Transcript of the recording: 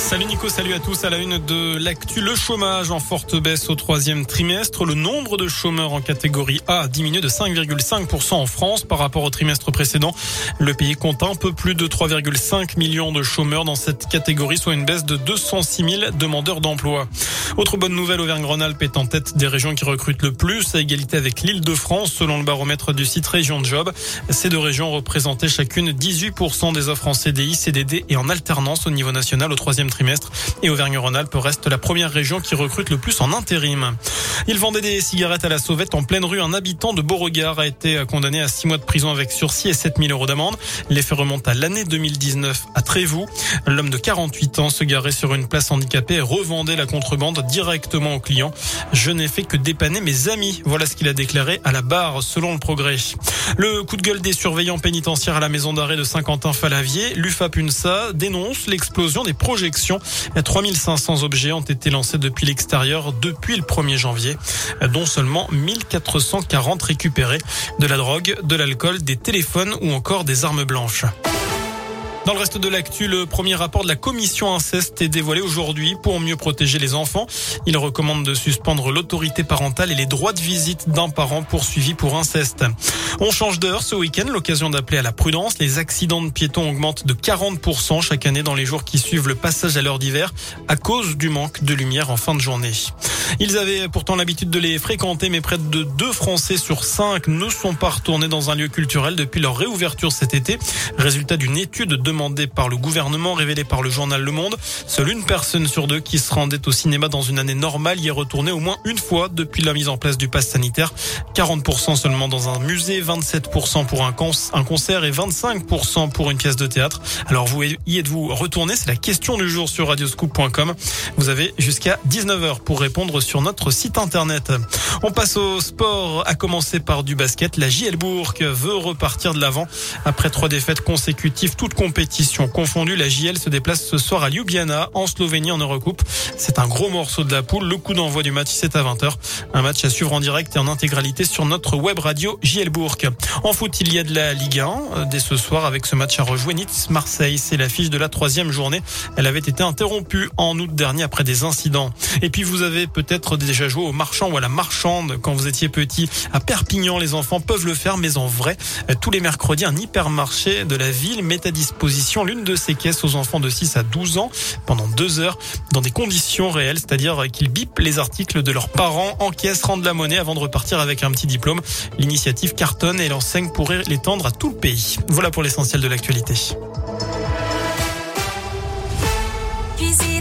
Salut Nico, salut à tous. À la une de l'actu, le chômage en forte baisse au troisième trimestre. Le nombre de chômeurs en catégorie A a diminué de 5,5% en France par rapport au trimestre précédent. Le pays compte un peu plus de 3,5 millions de chômeurs dans cette catégorie, soit une baisse de 206 000 demandeurs d'emploi. Autre bonne nouvelle, Auvergne-Rhône-Alpes est en tête des régions qui recrutent le plus, à égalité avec l'île de France, selon le baromètre du site Région Job. Ces deux régions représentaient chacune 18% des offres en CDI, CDD et en alternance au niveau national au troisième trimestre. Et Auvergne-Rhône-Alpes reste la première région qui recrute le plus en intérim. Il vendait des cigarettes à la sauvette en pleine rue. Un habitant de Beauregard a été condamné à six mois de prison avec sursis et 7000 euros d'amende. L'effet remonte à l'année 2019 à Trévoux. L'homme de 48 ans se garait sur une place handicapée et revendait la contrebande directement aux clients. Je n'ai fait que dépanner mes amis. Voilà ce qu'il a déclaré à la barre selon le progrès. Le coup de gueule des surveillants pénitentiaires à la maison d'arrêt de Saint-Quentin-Falavier. L'UFAPUNSA dénonce l'explosion des projections. 3500 objets ont été lancés depuis l'extérieur depuis le 1er janvier, dont seulement 1440 récupérés. De la drogue, de l'alcool, des téléphones ou encore des armes blanches. Dans le reste de l'actu, le premier rapport de la commission inceste est dévoilé aujourd'hui pour mieux protéger les enfants. Il recommande de suspendre l'autorité parentale et les droits de visite d'un parent poursuivi pour inceste. On change d'heure ce week-end, l'occasion d'appeler à la prudence. Les accidents de piétons augmentent de 40% chaque année dans les jours qui suivent le passage à l'heure d'hiver à cause du manque de lumière en fin de journée. Ils avaient pourtant l'habitude de les fréquenter, mais près de deux Français sur cinq ne sont pas retournés dans un lieu culturel depuis leur réouverture cet été. Résultat d'une étude demandée par le gouvernement, révélée par le journal Le Monde. Seule une personne sur deux qui se rendait au cinéma dans une année normale y est retournée au moins une fois depuis la mise en place du pass sanitaire. 40% seulement dans un musée, 27% pour un, concert et 25% pour une pièce de théâtre. Alors vous y êtes-vous retourné? C'est la question du jour sur radioscoop.com. Vous avez jusqu'à 19h pour répondre sur notre site internet. On passe au sport, à commencer par du basket. La JL Bourg veut repartir de l'avant. Après trois défaites consécutives, toutes compétitions confondues, la JL se déplace ce soir à Ljubljana, en Slovénie, en Eurocoupe. C'est un gros morceau de la poule. Le coup d'envoi du match, c'est à 20h. Un match à suivre en direct et en intégralité sur notre web radio JL Bourg. En foot, il y a de la Ligue 1 dès ce soir avec ce match à rejouer Nice-Marseille. C'est l'affiche de la troisième journée. Elle avait été interrompue en août dernier après des incidents. Et puis vous avez peut-être déjà joué au marchand ou à la marchande quand vous étiez petit. À Perpignan, les enfants peuvent le faire, mais en vrai, tous les mercredis, un hypermarché de la ville met à disposition l'une de ses caisses aux enfants de 6 à 12 ans pendant deux heures dans des conditions réelles, c'est-à-dire qu'ils bipent les articles de leurs parents, encaissent, rendent la monnaie avant de repartir avec un petit diplôme. L'initiative cartonne et l'enseigne pourrait l'étendre à tout le pays. Voilà pour l'essentiel de l'actualité.